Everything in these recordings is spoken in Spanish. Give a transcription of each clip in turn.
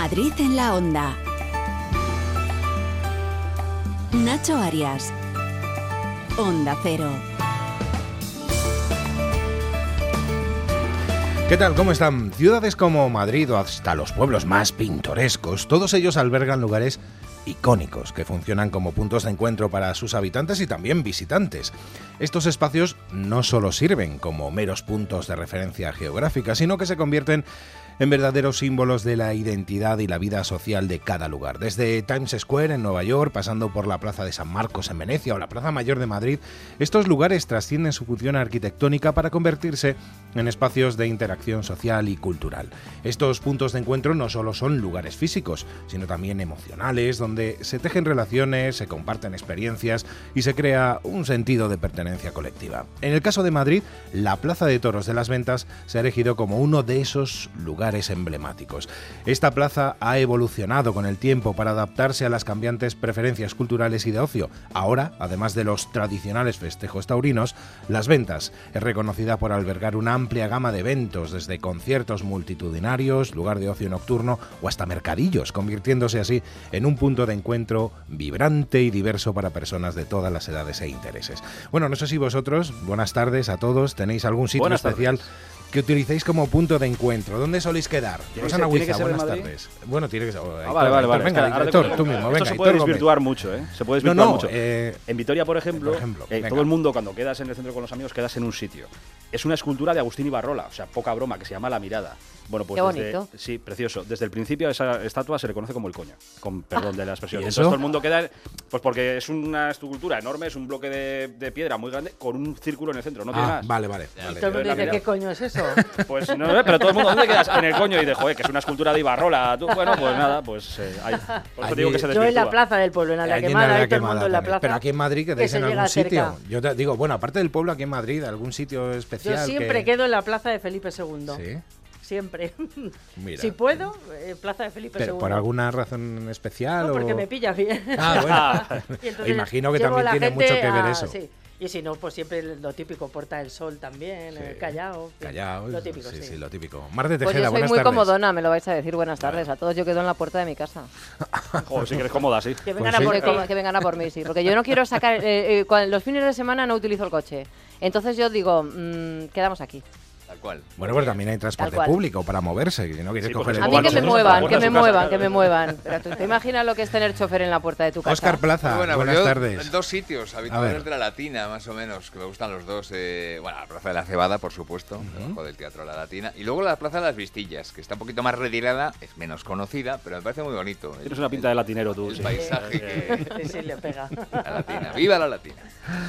Madrid en la onda. Nacho Arias. Onda Cero. ¿Qué tal? ¿Cómo están? Ciudades como Madrid o hasta los pueblos más pintorescos, todos ellos albergan lugares icónicos que funcionan como puntos de encuentro para sus habitantes y también visitantes. Estos espacios no solo sirven como meros puntos de referencia geográfica, sino que se convierten en verdaderos símbolos de la identidad y la vida social de cada lugar. Desde Times Square en Nueva York, pasando por la Plaza de San Marcos en Venecia o la Plaza Mayor de Madrid, estos lugares trascienden su función arquitectónica para convertirse en espacios de interacción social y cultural. Estos puntos de encuentro no solo son lugares físicos, sino también emocionales, donde se tejen relaciones, se comparten experiencias y se crea un sentido de pertenencia colectiva. En el caso de Madrid, la Plaza de Toros de las Ventas se ha elegido como uno de esos lugares emblemáticos. Esta plaza ha evolucionado con el tiempo para adaptarse a las cambiantes preferencias culturales y de ocio. Ahora, además de los tradicionales festejos taurinos, Las Ventas es reconocida por albergar una amplia gama de eventos, desde conciertos multitudinarios, lugar de ocio nocturno o hasta mercadillos, convirtiéndose así en un punto de encuentro vibrante y diverso para personas de todas las edades e intereses. Bueno, no sé si vosotros, buenas tardes a todos, tenéis algún sitio Buenas especial tardes. Que utilicéis como punto de encuentro. ¿Dónde soléis quedar? ¿Tiene que Rosana tiene Huiza, buenas tardes. Bueno, tiene que ser. oh, Ah, vale, vale, vale. Venga, Es que ahora Aitor, te- tú mismo, Esto venga, se Aitor puede desvirtuar mucho, ¿eh? Se puede No, desvirtuar no, mucho. eh, en Vitoria, por ejemplo, por ejemplo, eh, todo el mundo cuando quedas en el centro con los amigos quedas en un sitio. Es una escultura de Agustín Ibarrola, o sea, poca broma, que se llama La Mirada. Bueno, pues Qué desde- bonito. sí, precioso. Desde el principio a esa estatua se le conoce como el coño, con perdón de la expresión. ¿y Entonces eso? todo el mundo queda, pues porque es una escultura enorme, es un bloque de, de piedra muy grande con un círculo en el centro, no tiene Ah, más. vale, vale. Y todo el mundo dice. ¿qué coño es eso? Pues no, eh, pero todo el mundo, ¿dónde quedas? En el coño y dice, joder, que es una escultura de Ibarrola. Tú, bueno, pues nada, pues eh, hay- por eso Allí- digo que se Yo en la plaza del pueblo, en la en quemada, Aldea ahí todo el mundo Quemada en la también. plaza. Pero aquí en Madrid quedáis que en se llega algún sitio. cerca. Yo te digo, bueno, aparte del pueblo aquí en Madrid, algún sitio Yo especial. siempre que- quedo en la plaza de Felipe II. Sí, Siempre. mira. Si puedo, eh, plaza de Felipe Pero II. por alguna razón especial No, porque o- me pilla bien. Ah, bueno. Y entonces Imagino que llevo también la tiene gente mucho que ver a- eso. sí. Y si no, pues siempre lo típico, Puerta del Sol también, Sí. el Callao. sí. Callao, Lo típico, sí, sí. sí, lo típico. Mar de Pues Tejeda, yo soy buenas muy tardes. comodona, me lo vais a decir. Buenas tardes a todos. Yo quedo en la puerta de mi casa. Joder, si quieres cómoda, sí. Que Pues vengan sí. a por Que, vengan a por mí, sí. Porque yo no quiero sacar. eh, eh, los fines de semana no utilizo el coche. Entonces yo digo, mm, quedamos aquí. Tal cual. Bueno, pues también hay transporte público para moverse, que si no quieres Sí, coger el A mí que me muevan, que me de muevan, que me muevan. Pero tú te imaginas lo que es tener chofer en la puerta de tu casa. Oscar Plaza, Bueno, buenas yo tardes. en dos sitios ver. de la Latina, más o menos, que me gustan los dos. eh, bueno, la Plaza de la Cebada, por supuesto, debajo del Teatro La Latina. Y luego la Plaza de las Vistillas, que está un poquito más retirada, es menos conocida, pero me parece muy bonito. Tienes una pinta de latinero tú. El sí. paisaje que... Sí, sí, le pega. La Latina, viva la Latina.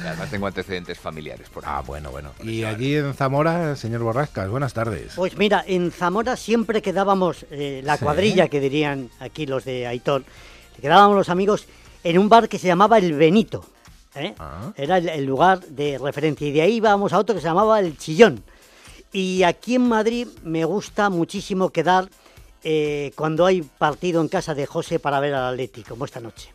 Y además tengo antecedentes familiares por ahí. Ah, bueno, bueno. Y allí en Zamora, señor Borrascas, buenas tardes. Pues mira, en Zamora siempre quedábamos, eh, la Sí. cuadrilla que dirían aquí los de Aitor, quedábamos los amigos en un bar que se llamaba El Benito. ¿eh? Ah. Era el, el lugar de referencia. Y de ahí íbamos a otro que se llamaba El Chillón. Y aquí en Madrid me gusta muchísimo quedar eh, cuando hay partido en casa de José para ver al Atlético, como esta noche.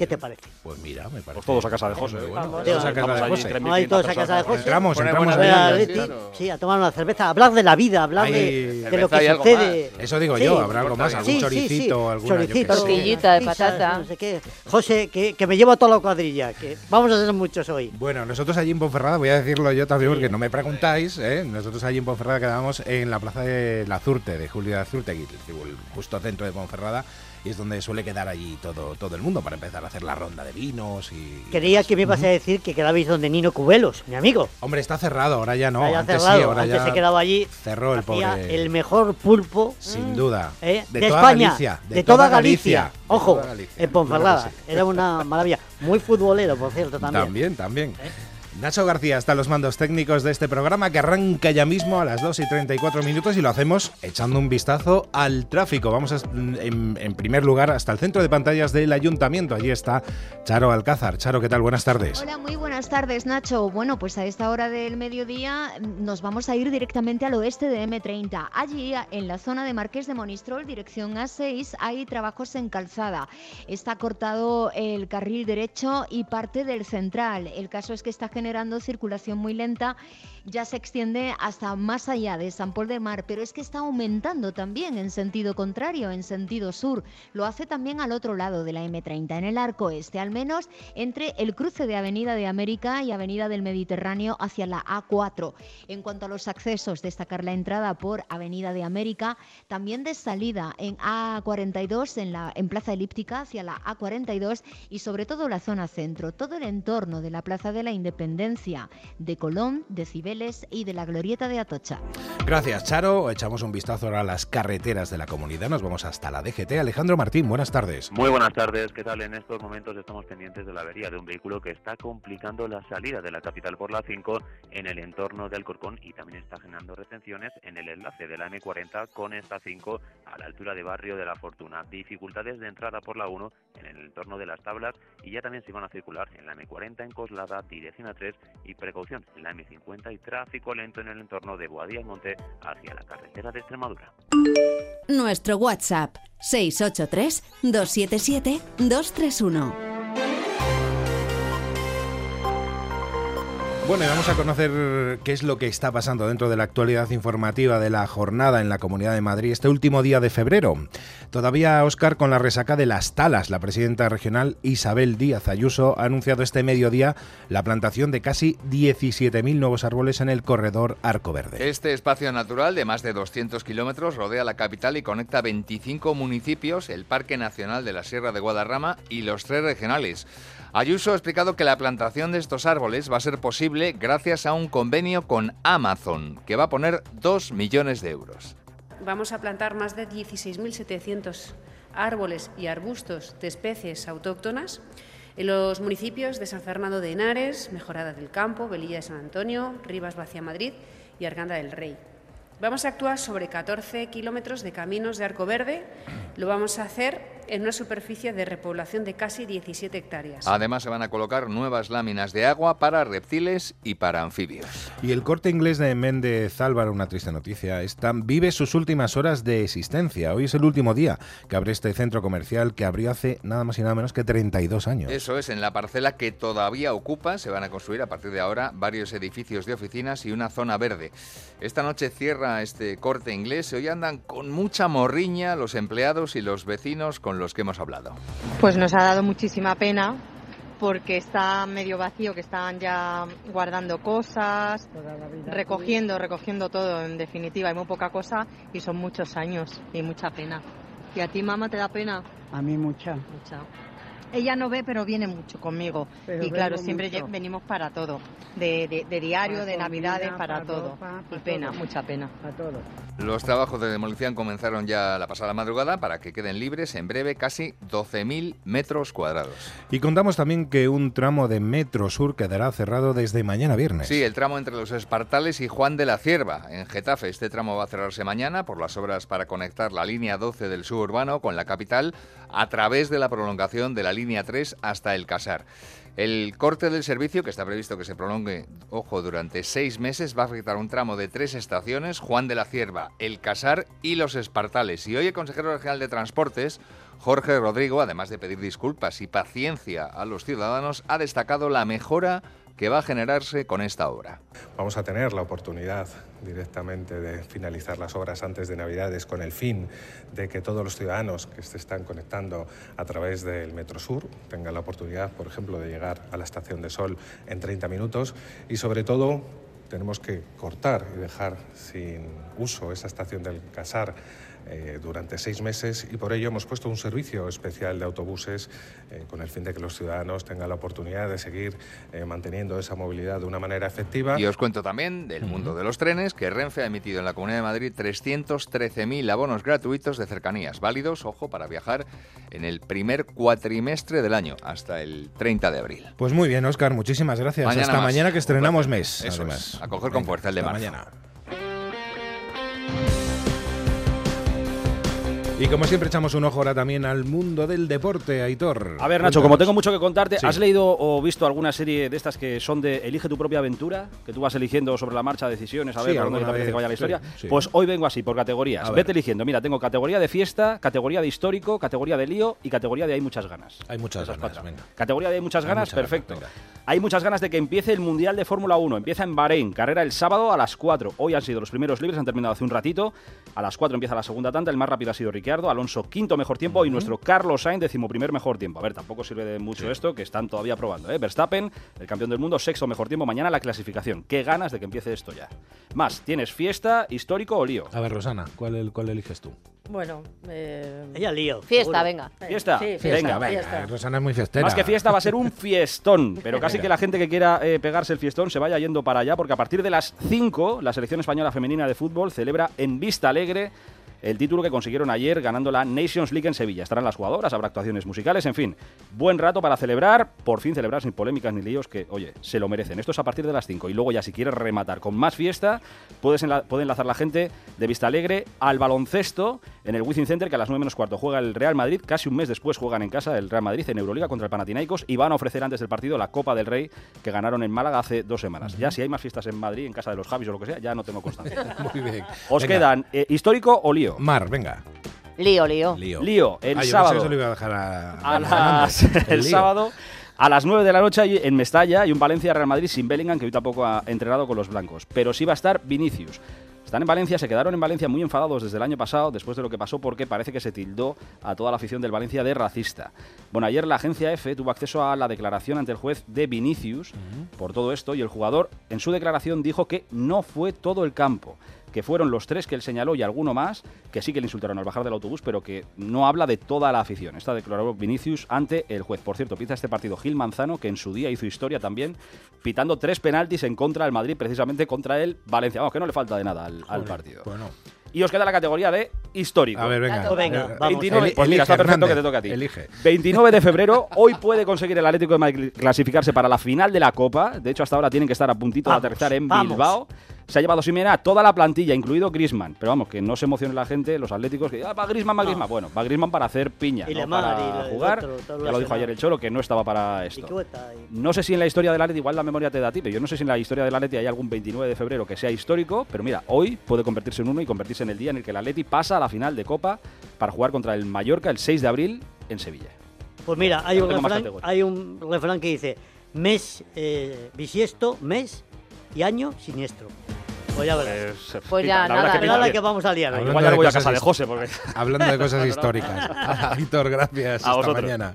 ¿Qué te parece? Pues mira, me parece. Pues todos a casa de José. Todos a casa de allí, José. 3.500 Ahí todos a personas. casa de José. Entramos, entramos A ver sí, Atleti, claro. sí, a tomar una cerveza, a hablar de la vida, a hablar Ahí- de, de lo que sucede. Eso digo Sí. yo, habrá algo más, algún Sí, choricito, sí. alguna Choricito. Tortillita de patata. No sé qué. José, que, que me llevo a toda la cuadrilla, que vamos a ser muchos hoy. Bueno, nosotros allí en Ponferrada, voy a decirlo yo también porque no me preguntáis, ¿eh? nosotros allí en Ponferrada quedábamos en la plaza de la Zurte, de Julio de Azurte, aquí, digo, el justo centro de Ponferrada, y es donde suele quedar allí todo, todo el mundo para empezar a hacer la ronda de vinos y... Creía que me ibas a decir que quedabais donde Nino Cubelos, mi amigo. Hombre, está cerrado, ahora ya no, antes cerrado, sí, ahora antes ya se quedaba allí. cerró el pobre... el mejor pulpo Sin duda. ¿eh? De de, toda España, Galicia, de, de toda toda Galicia. Ojo, toda Galicia, en Ponferrada. claro que sí. Era una maravilla. Muy futbolero, por cierto, también. También, también. Nacho García está los mandos técnicos de este programa que arranca ya mismo a las 2 y 34 minutos y lo hacemos echando un vistazo al tráfico. Vamos en, en primer lugar hasta el centro de pantallas del ayuntamiento. Allí está Charo Alcázar. Charo, ¿qué tal? Buenas tardes. Hola, muy buenas tardes, Nacho. Bueno, pues a esta hora del mediodía mm, nos vamos a ir directamente al oeste de M30. Allí, en la zona de Marqués de Monistrol, dirección A6, hay trabajos en calzada. Está cortado el carril derecho y parte del central. El caso es que esta gente generando circulación muy lenta ya se extiende hasta más allá de San Pol de Mar, pero es que está aumentando también en sentido contrario, en sentido sur. Lo hace también al otro lado de la M30, en el arco este, al menos entre el cruce de Avenida de América y Avenida del Mediterráneo hacia la A4. En cuanto a los accesos, destacar la entrada por Avenida de América, también de salida en A42, en, la, en Plaza Elíptica hacia la A42 y sobre todo la zona centro, todo el entorno de la Plaza de la Independencia, de Colón, de Cibeles y de la Glorieta de Atocha. Gracias, Charo. Echamos un vistazo ahora a las carreteras de la comunidad. Nos vamos hasta la DGT. Alejandro Martín, buenas tardes. Muy buenas tardes. ¿Qué tal? En estos momentos estamos pendientes de la avería de un vehículo que está complicando la salida de la capital por la 5 en el entorno de Alcorcón y también está generando retenciones en el enlace de la M40 con esta 5 a la altura de Barrio de la Fortuna. Dificultades de entrada por la 1 en el entorno de las tablas y ya también se van a circular en la M40 en Coslada, dirección a 3 y precaución en la M50 y tráfico lento en el entorno de Boadía y Monte hacia la carretera de Extremadura. Nuestro WhatsApp 683 277 231. Bueno, y vamos a conocer qué es lo que está pasando dentro de la actualidad informativa de la jornada en la Comunidad de Madrid este último día de febrero. Todavía Óscar con la resaca de las talas. La presidenta regional Isabel Díaz Ayuso ha anunciado este mediodía la plantación de casi 17.000 nuevos árboles en el corredor Arco Verde. Este espacio natural de más de 200 kilómetros rodea la capital y conecta 25 municipios, el Parque Nacional de la Sierra de Guadarrama y los tres regionales. Ayuso ha explicado que la plantación de estos árboles va a ser posible gracias a un convenio con Amazon, que va a poner 2 millones de euros. Vamos a plantar más de 16.700 árboles y arbustos de especies autóctonas en los municipios de San Fernando de Henares, Mejorada del Campo, Velilla de San Antonio, Rivas Vacia Madrid y Arganda del Rey. Vamos a actuar sobre 14 kilómetros de caminos de arco verde. Lo vamos a hacer en una superficie de repoblación de casi 17 hectáreas. Además, se van a colocar nuevas láminas de agua para reptiles y para anfibios. Y el corte inglés de Méndez Álvaro, una triste noticia, está, vive sus últimas horas de existencia. Hoy es el último día que abre este centro comercial que abrió hace nada más y nada menos que 32 años. Eso es, en la parcela que todavía ocupa, se van a construir a partir de ahora varios edificios de oficinas y una zona verde. Esta noche cierra este corte inglés. Hoy andan con mucha morriña los empleados y los vecinos con los que hemos hablado. Pues nos ha dado muchísima pena porque está medio vacío, que están ya guardando cosas, recogiendo, recogiendo todo, en definitiva, hay muy poca cosa y son muchos años y mucha pena. ¿Y a ti, mamá, te da pena? A mí mucha. Mucha. Ella no ve, pero viene mucho conmigo. Pero y claro, siempre mucho. venimos para todo. De, de- de diario, Para de navidades, para, para todo. ropa, y para pena, todo. mucha pena. Todo. Los trabajos de demolición comenzaron ya la pasada madrugada para que queden libres en breve casi 12.000 metros cuadrados. Y contamos también que un tramo de Metro Sur quedará cerrado desde mañana viernes. Sí, el tramo entre los Espartales y Juan de la Cierva, en Getafe. Este tramo va a cerrarse mañana por las obras para conectar la línea 12 del suburbano con la capital a través de la prolongación de la línea 3 hasta el Casar. El corte del servicio, que está previsto que se prolongue, ojo, durante seis meses, va a afectar un tramo de tres estaciones, Juan de la Cierva, El Casar y Los Espartales. Y hoy el consejero regional de Transportes, Jorge Rodrigo, además de pedir disculpas y paciencia a los ciudadanos, ha destacado la mejora que va a generarse con esta obra. Vamos a tener la oportunidad directamente de finalizar las obras antes de Navidades con el fin de que todos los ciudadanos que se están conectando a través del Metro Sur tengan la oportunidad, por ejemplo, de llegar a la Estación de Sol en 30 minutos y sobre todo tenemos que cortar y dejar sin uso esa estación del Casar eh, durante seis meses y por ello hemos puesto un servicio especial de autobuses eh, con el fin de que los ciudadanos tengan la oportunidad de seguir eh, manteniendo esa movilidad de una manera efectiva. Y os cuento también del mundo de los trenes que Renfe ha emitido en la Comunidad de Madrid 313.000 abonos gratuitos de cercanías, válidos, ojo, para viajar en el primer cuatrimestre del año, hasta el 30 de abril. Pues muy bien, Óscar, muchísimas gracias. Mañana Hasta más. mañana que estrenamos mes. Eso además. es, a coger con fuerza el de mañana. Y como siempre echamos un ojo ahora también al mundo del deporte, Aitor. A ver, Nacho, como Cuéntanos. tengo mucho que contarte, Sí. ¿has leído o visto alguna serie de estas que son de Elige tu propia aventura? Que tú vas eligiendo sobre la marcha decisiones, a ver Sí, por dónde te parece que vaya la historia. sí. Pues hoy vengo así, por categorías. A ver. Vete eligiendo. Mira, tengo categoría de fiesta, categoría de histórico, categoría de lío y categoría de hay muchas ganas. Hay muchas Esas ganas, venga. Categoría de hay muchas Hay ganas, muchas ganas, perfecto. Hay muchas ganas de que empiece el Mundial de Fórmula 1. Empieza en Bahrein, carrera el sábado a las 4. Hoy han sido los primeros libres, han terminado hace un ratito. A las 4 empieza la segunda tanda. El más rápido ha sido Ricciardo, Alonso quinto mejor tiempo y nuestro Carlos Sainz decimoprimer mejor tiempo. A ver, tampoco sirve de mucho esto, que están todavía probando. ¿eh? Verstappen, el campeón del mundo, sexto mejor tiempo. Mañana la clasificación. Qué ganas de que empiece esto ya. Más, ¿tienes fiesta, histórico o lío? A ver, Rosana, ¿cuál, el- cuál eliges tú? Bueno, eh, Ella lío. Fiesta, seguro. venga. Fiesta. Sí, fiesta, venga, venga, fiesta. Rosana es muy fiestera. Más que fiesta va a ser un fiestón, pero casi que la gente que quiera eh, pegarse el fiestón se vaya yendo para allá, porque a partir de las 5 la selección española femenina de fútbol celebra en Vista Alegre el título que consiguieron ayer ganando la Nations League en Sevilla. Estarán las jugadoras, habrá actuaciones musicales, en fin, buen rato para celebrar, por fin celebrar sin polémicas ni líos, que, oye, se lo merecen. Esto es a partir de las 5 y luego ya si quieres rematar con más fiesta, puedes enla- puede enlazar la gente de Vista Alegre al baloncesto en el Wizzing Center, que a las 9 menos cuarto juega el Real Madrid, casi un mes después juegan en casa el Real Madrid en Euroliga contra el Panathinaikos y van a ofrecer antes del partido la Copa del Rey que ganaron en Málaga hace dos semanas. Ya si hay más fiestas en Madrid, en casa de los Javis o lo que sea, ya no tengo constancia. Muy bien. Os Venga, quedan eh, histórico o lío. Mar, venga. Lío, lío. Lío. Lío, el Ah, yo pensé sábado. que se lo iba a dejar a, a Fernando. las- el sábado a las 9 de la noche hay en Mestalla y un Valencia Real Madrid sin Bellingham que hoy tampoco ha entrenado con los blancos, pero sí va a estar Vinicius. Están en Valencia, se quedaron en Valencia muy enfadados desde el año pasado, después de lo que pasó, porque parece que se tildó a toda la afición del Valencia de racista. Bueno, ayer la agencia F tuvo acceso a la declaración ante el juez de Vinicius por todo esto y el jugador en su declaración dijo que no fue todo el campo, que fueron los tres que él señaló y alguno más, que sí que le insultaron al bajar del autobús, pero que no habla de toda la afición. Esta declaró Vinicius ante el juez. Por cierto, pita este partido Gil Manzano, que en su día hizo historia también, pitando tres penaltis en contra del Madrid, precisamente contra el Valencia. Vamos, que no le falta de nada al, partido. Bueno, Y os queda la categoría de histórico. a ver, venga. Claro. Venga, Eh, vamos. 29, Eli- pues mira, está perfecto que te toque a ti. Elige. 29 de febrero, hoy puede conseguir el Atlético de Madrid clasificarse para la final de la Copa. De hecho, hasta ahora tienen que estar a puntito Vamos, de aterrizar en vamos. Bilbao. Se ha llevado Simeone a toda la plantilla, incluido Griezmann. Pero vamos, que no se emocione la gente, los atléticos, que ah, va Griezmann, va No. Griezmann. Bueno, va Griezmann para hacer piña, Y no para y jugar. otro, ya lo dijo ayer el Cholo, que no estaba para esto. No sé si en la historia del Atleti, igual la memoria te da a ti, pero yo no sé si en la historia del Atleti hay algún 29 de febrero que sea histórico, pero mira, hoy puede convertirse en uno y convertirse en el día en el que el Atleti pasa a la final de Copa para jugar contra el Mallorca el 6 de abril en Sevilla. Pues mira, hay No un, refrán, hay un refrán que dice mes eh, bisiesto, mes y año siniestro. Pues ya verás. Pues ya, la nada. que la bien. que vamos a liar hoy. Hablando Igual ya voy a cosas casa de José, porque... Hablando de cosas históricas. Aitor, gracias. A Hasta vosotros. mañana.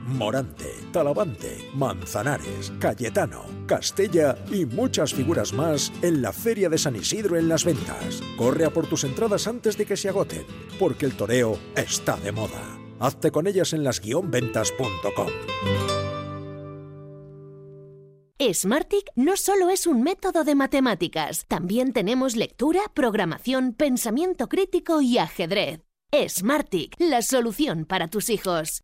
Morante, Talavante, Manzanares, Cayetano, Castella y muchas figuras más en la Feria de San Isidro en las ventas. Corre a por tus entradas antes de que se agoten, porque el toreo está de moda. Hazte con ellas en las-ventas.com. Smartick no solo es un método de matemáticas, también tenemos lectura, programación, pensamiento crítico y ajedrez. Smartick, la solución para tus hijos.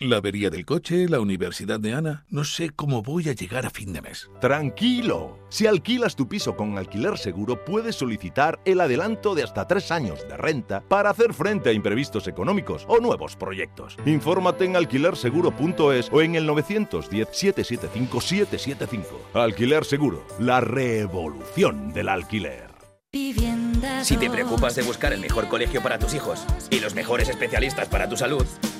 La avería del coche, la universidad de Ana. No sé cómo voy a llegar a fin de mes. Tranquilo. Si alquilas tu piso con alquiler seguro, puedes solicitar el adelanto de hasta tres años de renta para hacer frente a imprevistos económicos o nuevos proyectos. Infórmate en alquilerseguro.es o en el 910-775-775. Alquiler Seguro, la revolución del alquiler. Si te preocupas de buscar el mejor colegio para tus hijos y los mejores especialistas para tu salud,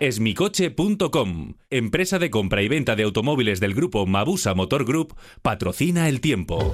Esmicoche.com, empresa de compra y venta de automóviles del grupo Mabusa Motor Group, patrocina el tiempo.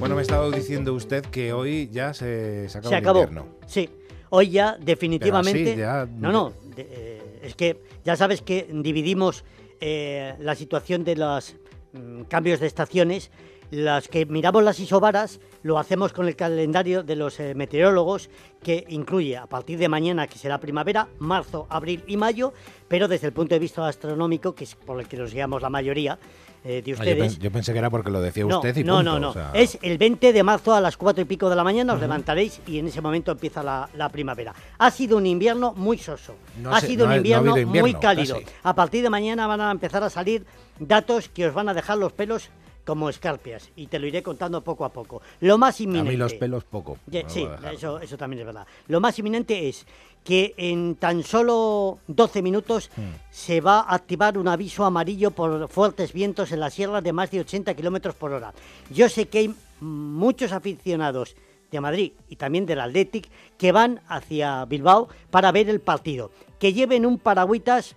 Bueno, me estaba diciendo usted que hoy ya se, se acabó Se el acabó. invierno. Sí, hoy ya definitivamente. Pero así, ya- No, no, de- eh, es que ya sabes que dividimos eh, la situación de los mm, cambios de estaciones. Las que miramos las isobaras lo hacemos con el calendario de los eh, meteorólogos que incluye a partir de mañana que será primavera, marzo, abril y mayo, pero desde el punto de vista astronómico, que es por el que nos guiamos la mayoría eh, de Ah, yo, ustedes. yo pensé que era porque lo decía No, usted y no, punto, no, no. o sea- Es el 20 de marzo a las 4 y pico de la mañana, os levantaréis y en ese momento empieza la, la primavera. Ha sido un invierno muy soso. No ha sé, sido no un ha invierno, muy cálido. casi. A partir de mañana van a empezar a salir datos que os van a dejar los pelos como escarpias y te lo iré contando poco a poco. Lo más A inminente. mí los pelos poco. Sí, a eso, eso también es verdad. Lo más inminente es que en tan solo 12 minutos Hmm. se va a activar un aviso amarillo por fuertes vientos en la sierra de más de 80 kilómetros por hora. Yo sé que hay muchos aficionados de Madrid y también del Athletic que van hacia Bilbao para ver el partido. Que lleven un paragüitas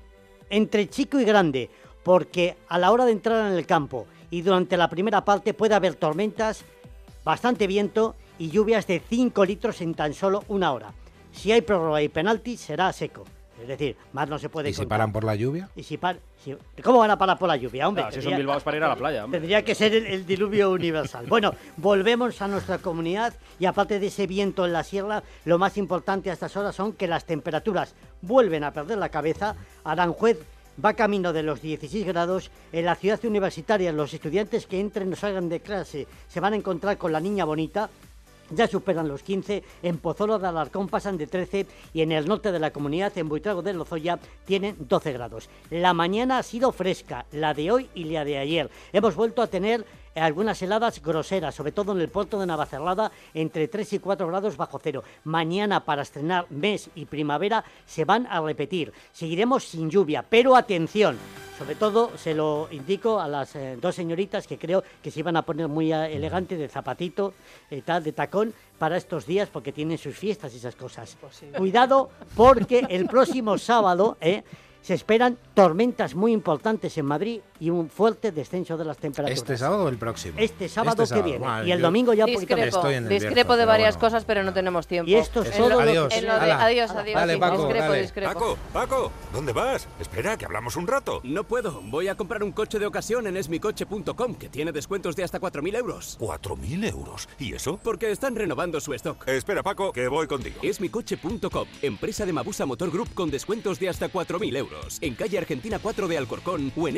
entre chico y grande, porque a la hora de entrar en el campo y durante la primera parte puede haber tormentas, bastante viento y lluvias de 5 litros en tan solo una hora. Si hay prórroga y penalti, será seco. Es decir, más no se puede ¿Y si contar. paran por la lluvia? Y si par- si- ¿Cómo van a parar por la lluvia, hombre? Claro, si son Tendría- Bilbao es para ir a la playa. hombre. Tendría que ser el, el diluvio universal. Bueno, volvemos a nuestra comunidad y aparte de ese viento en la sierra, lo más importante a estas horas son que las temperaturas vuelven a perder la cabeza. Aranjuez va camino de los 16 grados. En la ciudad universitaria, los estudiantes que entren o salgan de clase se van a encontrar con la niña bonita. Ya superan los 15, en Pozuelo de Alarcón pasan de 13 y en el norte de la comunidad, en Buitrago de Lozoya, tienen 12 grados. La mañana ha sido fresca, la de hoy y la de ayer. Hemos vuelto a tener algunas heladas groseras, sobre todo en el puerto de Navacerrada, entre 3 y 4 grados bajo cero. Mañana, para estrenar mes y primavera, se van a repetir. Seguiremos sin lluvia, pero atención, sobre todo se lo indico a las eh, dos señoritas que creo que se iban a poner muy eh, elegantes de zapatito, eh, tal, de tacón, para estos días porque tienen sus fiestas y esas cosas. Cuidado porque el próximo sábado eh, se esperan tormentas muy importantes en Madrid y un fuerte descenso de las temperaturas. ¿Este sábado o el próximo? Este sábado Este que viene. Vale, y el domingo ya un poquito Discrepo, Estoy en el discrepo de varias bueno. cosas, pero no tenemos tiempo. Y esto es En todo lo- lo- Adiós. lo de- adiós, adiós. Dale, sí, Paco, discrepo, dale. discrepo. Paco, Paco, ¿dónde vas? Espera, que hablamos un rato. No puedo. Voy a comprar un coche de ocasión en esmicoche.com, que tiene descuentos de hasta 4.000 euros. ¿4.000 euros? ¿Y eso? Porque están renovando su stock. Espera, Paco, que voy contigo. Esmicoche.com, empresa de Mabusa Motor Group con descuentos de hasta 4.000 euros. En calle Argentina 4 de Alcorcón o en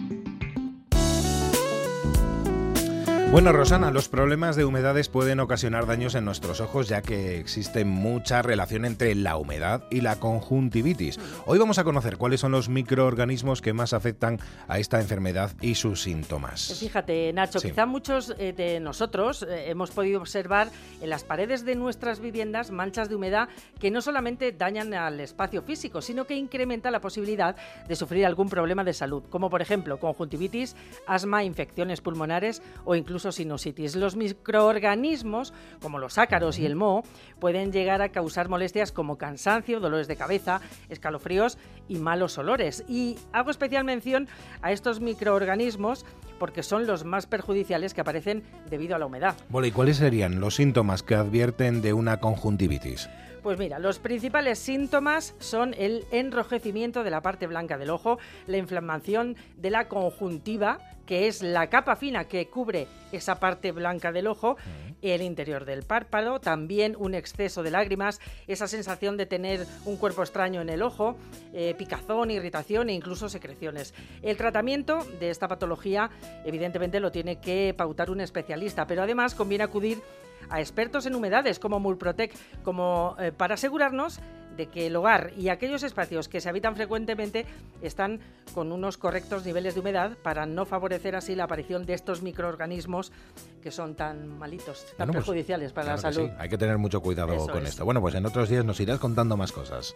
Bueno, Rosana, los problemas de humedades pueden ocasionar daños en nuestros ojos ya que existe mucha relación entre la humedad y la conjuntivitis. Hoy vamos a conocer cuáles son los microorganismos que más afectan a esta enfermedad y sus síntomas. Fíjate, Nacho, Sí. quizá muchos eh, de nosotros eh, hemos podido observar en las paredes de nuestras viviendas manchas de humedad que no solamente dañan al espacio físico, sino que incrementa la posibilidad de sufrir algún problema de salud, como por ejemplo conjuntivitis, asma, infecciones pulmonares o incluso sinusitis. Los microorganismos, como los ácaros y el moho, pueden llegar a causar molestias como cansancio, dolores de cabeza, escalofríos y malos olores. Y hago especial mención a estos microorganismos porque son los más perjudiciales que aparecen debido a la humedad. ¿y cuáles serían los síntomas que advierten de una conjuntivitis? Pues mira, los principales síntomas son el enrojecimiento de la parte blanca del ojo, la inflamación de la conjuntiva, que es la capa fina que cubre esa parte blanca del ojo, el interior del párpado, también un exceso de lágrimas, esa sensación de tener un cuerpo extraño en el ojo, eh, picazón, irritación e incluso secreciones. El tratamiento de esta patología evidentemente lo tiene que pautar un especialista, pero además conviene acudir a expertos en humedades como Mulprotec, como eh, para asegurarnos de que el hogar y aquellos espacios que se habitan frecuentemente están con unos correctos niveles de humedad para no favorecer así la aparición de estos microorganismos que son tan malitos, tan Bueno, pues, perjudiciales para claro la que salud. sí, Hay que tener mucho cuidado Eso con es. esto. Bueno, pues en otros días nos irás contando más cosas.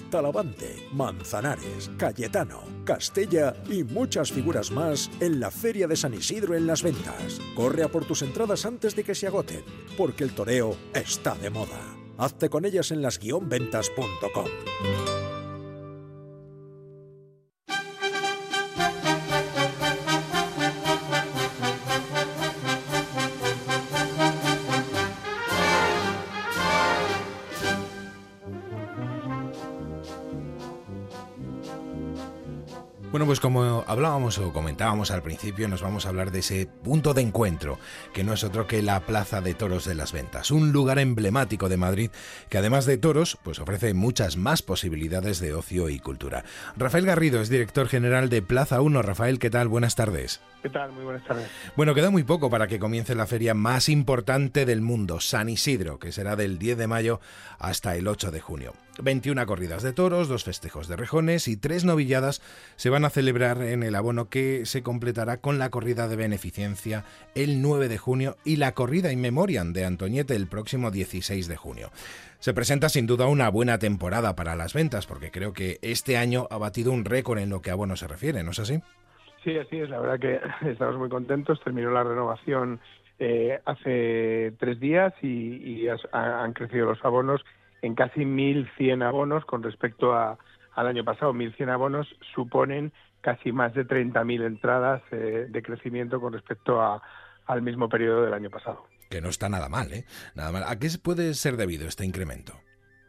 Talavante, Manzanares, Cayetano, Castella y muchas figuras más en la Feria de San Isidro en las ventas. Corre a por tus entradas antes de que se agoten, porque el toreo está de moda. Hazte con ellas en las-ventas.com. pues como hablábamos o comentábamos al principio, nos vamos a hablar de ese punto de encuentro, que no es otro que la Plaza de Toros de las Ventas, un lugar emblemático de Madrid que además de toros, pues ofrece muchas más posibilidades de ocio y cultura. Rafael Garrido es director general de Plaza 1. Rafael, ¿qué tal? Buenas tardes. ¿Qué tal? Muy buenas tardes. Bueno, queda muy poco para que comience la feria más importante del mundo, San Isidro, que será del 10 de mayo hasta el 8 de junio. 21 corridas de toros, dos festejos de rejones y tres novilladas se van a celebrar en el abono que se completará con la corrida de beneficencia el 9 de junio y la corrida in memoriam de Antoñete el próximo 16 de junio. Se presenta sin duda una buena temporada para las ventas porque creo que este año ha batido un récord en lo que a abono se refiere, ¿no es así? Sí, así es. La verdad que estamos muy contentos. Terminó la renovación eh, hace tres días y, han crecido los abonos en casi 1.100 abonos con respecto a, al año pasado. 1.100 abonos suponen casi más de 30.000 entradas eh, de crecimiento con respecto a- al mismo periodo del año pasado. Que no está nada mal, ¿eh? Nada mal. ¿A qué puede ser debido este incremento?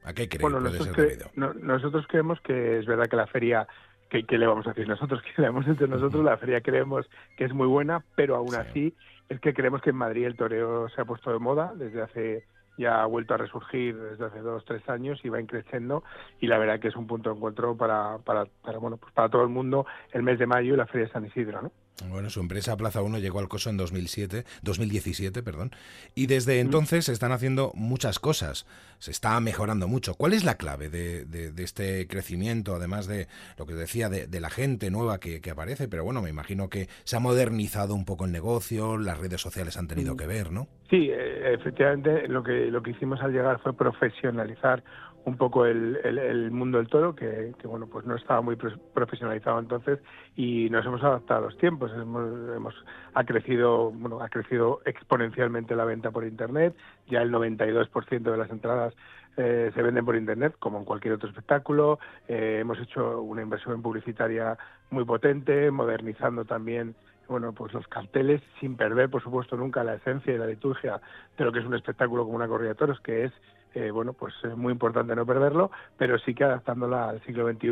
¿A qué cree Bueno, que puede ser cre- debido? no- nosotros creemos que es verdad que la feria, que, que le vamos a decir nosotros, que le entre nosotros, la feria creemos que es muy buena, pero aún así es que creemos que en Madrid el toreo se ha puesto de moda desde hace ya ha vuelto a resurgir desde hace dos tres años y va increciendo y la verdad que es un punto de encuentro para para, para bueno pues para todo el mundo el mes de mayo y la feria de San Isidro ¿no? Bueno, su empresa Plaza 1 llegó al coso en 2007, 2017, perdón, y desde entonces se están haciendo muchas cosas, se está mejorando mucho. ¿Cuál es la clave de, de- de este crecimiento, además de lo que decía, de, de la gente nueva que, que aparece? Pero bueno, me imagino que se ha modernizado un poco el negocio, las redes sociales han tenido Mm. que ver, ¿no? Sí, eh, efectivamente lo que lo que hicimos al llegar fue profesionalizar un poco el, el- el mundo del toro, que, bueno pues no estaba muy pro- profesionalizado entonces y nos hemos adaptado a los tiempos. Hemos, hemos ha crecido bueno ha crecido exponencialmente la venta por internet. Ya el 92% de las entradas eh, se venden por internet, como en cualquier otro espectáculo. Eh, hemos hecho una inversión publicitaria muy potente, modernizando también bueno, pues los carteles, sin perder, por supuesto, nunca la esencia y la liturgia de lo que es un espectáculo como una corrida de toros, que es, eh, bueno, pues es muy importante no perderlo, pero sí que adaptándola al siglo XXI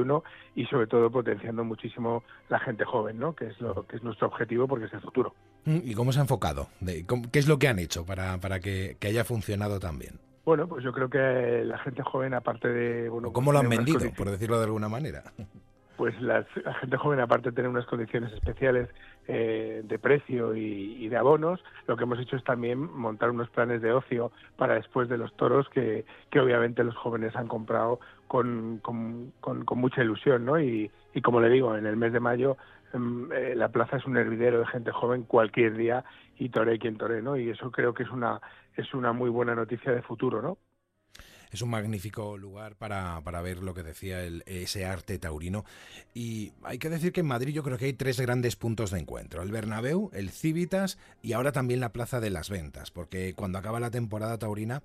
y sobre todo potenciando muchísimo la gente joven, ¿no? Que es lo que es nuestro objetivo porque es el futuro. Mm, ¿Y cómo se ha enfocado? ¿Qué es lo que han hecho para, para que, que haya funcionado tan bien? Bueno, pues yo creo que la gente joven, aparte de, bueno, ¿O cómo lo han tener unas vendido, por decirlo de alguna manera? Pues la gente joven, aparte de tener unas condiciones especiales eh, de precio y, de abonos, lo que hemos hecho es también montar unos planes de ocio para después de los toros que, obviamente los jóvenes han comprado con, con, mucha ilusión, ¿no? Y, como le digo, en el mes de mayo em, eh, la plaza es un hervidero de gente joven cualquier día y tore quien tore, ¿no? Y eso creo que es una es una muy buena noticia de futuro, ¿no? Es un magnífico lugar para, para ver lo que decía el, ese arte taurino. Y hay que decir que en Madrid yo creo que hay tres grandes puntos de encuentro. El Bernabéu, el Civitas y ahora también la Plaza de las Ventas. Porque cuando acaba la temporada taurina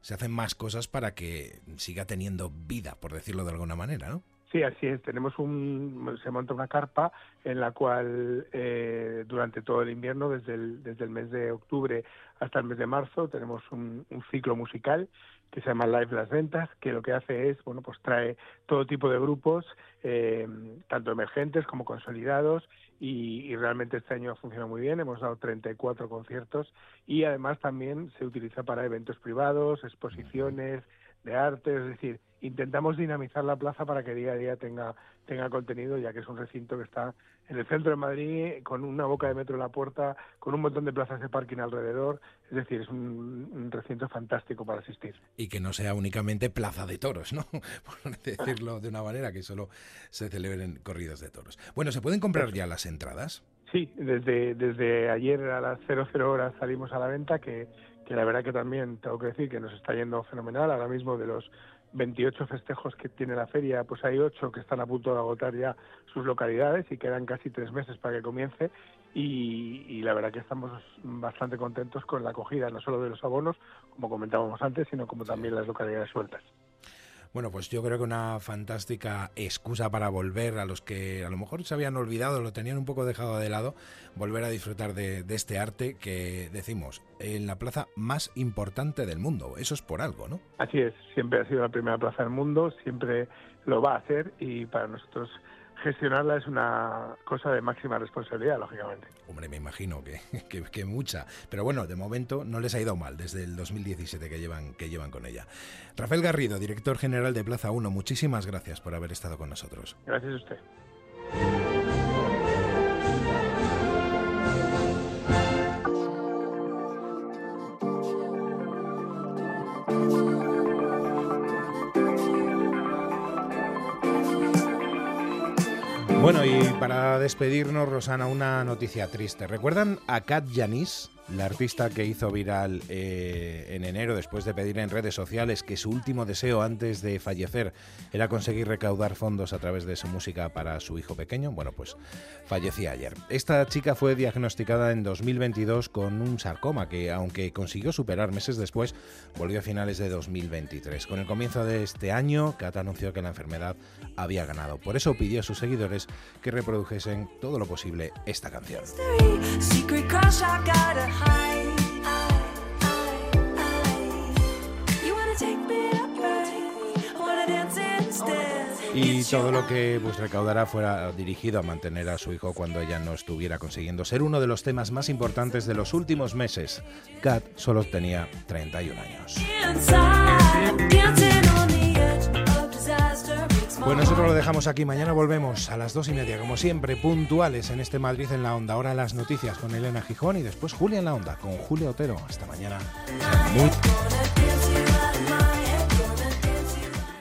se hacen más cosas para que siga teniendo vida, por decirlo de alguna manera, ¿no? Sí, así es. Tenemos un, se monta una carpa en la cual eh, durante todo el invierno, desde el, desde el mes de octubre hasta el mes de marzo, tenemos un, un ciclo musical que se llama Live Las Ventas, que lo que hace es, bueno, pues trae todo tipo de grupos, eh, tanto emergentes como consolidados, y, y realmente este año ha funcionado muy bien. Hemos dado 34 conciertos y además también se utiliza para eventos privados, exposiciones de arte, es decir, intentamos dinamizar la plaza para que día a día tenga tenga contenido, ya que es un recinto que está en el centro de Madrid, con una boca de metro en la puerta, con un montón de plazas de parking alrededor, es decir, es un, un recinto fantástico para asistir. Y que no sea únicamente plaza de toros, ¿no? Por decirlo de una manera, que solo se celebren corridas de toros. Bueno, ¿se pueden comprar ya las entradas? Sí, desde, desde ayer a las 00 horas salimos a la venta, que, que la verdad que también tengo que decir que nos está yendo fenomenal. Ahora mismo de los 28 festejos que tiene la feria, pues hay 8 que están a punto de agotar ya sus localidades y quedan casi tres meses para que comience. Y, y la verdad que estamos bastante contentos con la acogida, no solo de los abonos, como comentábamos antes, sino como también las localidades sueltas. Bueno, pues yo creo que una fantástica excusa para volver a los que a lo mejor se habían olvidado, lo tenían un poco dejado de lado, volver a disfrutar de, este arte que decimos en la plaza más importante del mundo. Eso es por algo, ¿no? Así es, siempre ha sido la primera plaza del mundo, siempre lo va a hacer y para nosotros gestionarla es una cosa de máxima responsabilidad, lógicamente. Hombre, me imagino que, que, que, mucha. Pero bueno, de momento no les ha ido mal desde el 2017 que llevan, que llevan con ella. Rafael Garrido, director general de Plaza 1, muchísimas gracias por haber estado con nosotros. Gracias a usted. Despedirnos, Rosana, una noticia triste. ¿Recuerdan a Kat Yanis, la artista que hizo viral eh, en enero después de pedir en redes sociales que su último deseo antes de fallecer era conseguir recaudar fondos a través de su música para su hijo pequeño? Bueno, pues fallecía ayer. Esta chica fue diagnosticada en 2022 con un sarcoma que, aunque consiguió superar meses después, volvió a finales de 2023. Con el comienzo de este año, Kat anunció que la enfermedad había ganado. Por eso pidió a sus seguidores que reprodujesen todo lo posible esta canción. Y todo lo que pues, recaudara fuera dirigido a mantener a su hijo cuando ella no estuviera consiguiendo ser uno de los temas más importantes de los últimos meses. Kat solo tenía 31 años. Pues nosotros lo dejamos aquí. Mañana volvemos a las dos y media, como siempre, puntuales en este Madrid en la Onda. Ahora las noticias con Elena Gijón y después Julia en la Onda con Julio Otero. Hasta mañana.